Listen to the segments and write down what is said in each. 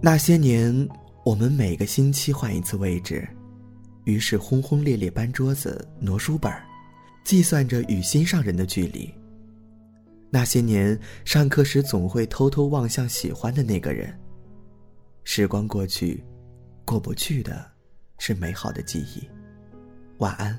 那些年，我们每个星期换一次位置，于是轰轰烈烈搬桌子、挪书本计算着与心上人的距离。那些年，上课时总会偷偷望向喜欢的那个人。时光过去，过不去的，是美好的记忆。晚安。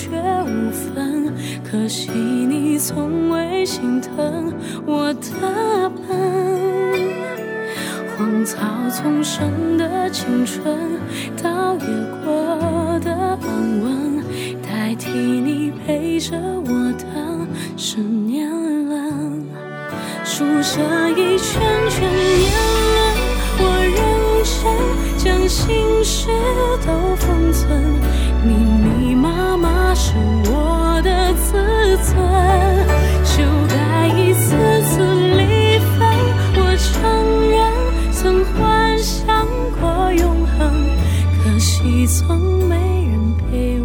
却无分，可惜你从未心疼我的笨。荒草丛生的青春，倒也过的安稳，代替你陪着我的是年轮，数着一圈圈年，心事都封存，密密麻麻是我的自尊，就该一次次离分，我承认。曾幻想过永恒，可惜从没人陪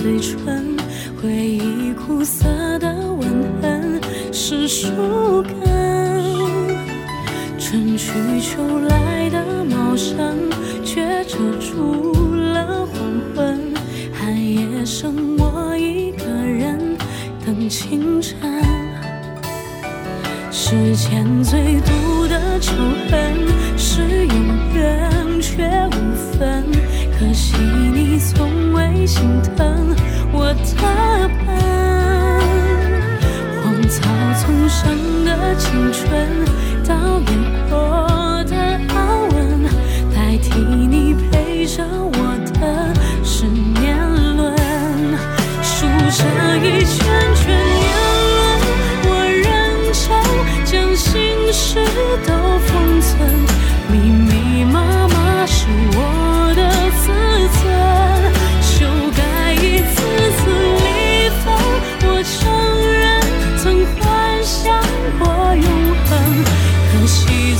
嘴唇，回忆苦涩的吻痕是树根。春去秋来的茂盛，却遮住了黄昏。寒夜剩我一个人等清晨。世间最毒的仇恨是有缘却无分，心疼我的笨。荒草丛生的青春。倒也过的安稳，代替你陪着我的是年轮，数着一圈圈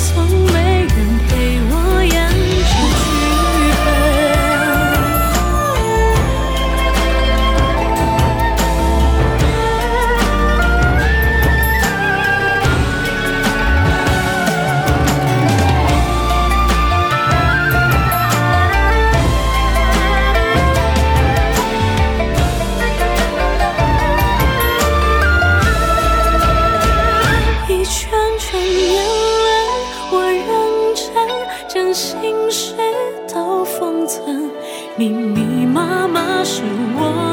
从没人陪我演这剧本，一圈圈心事都封存，密密麻麻是我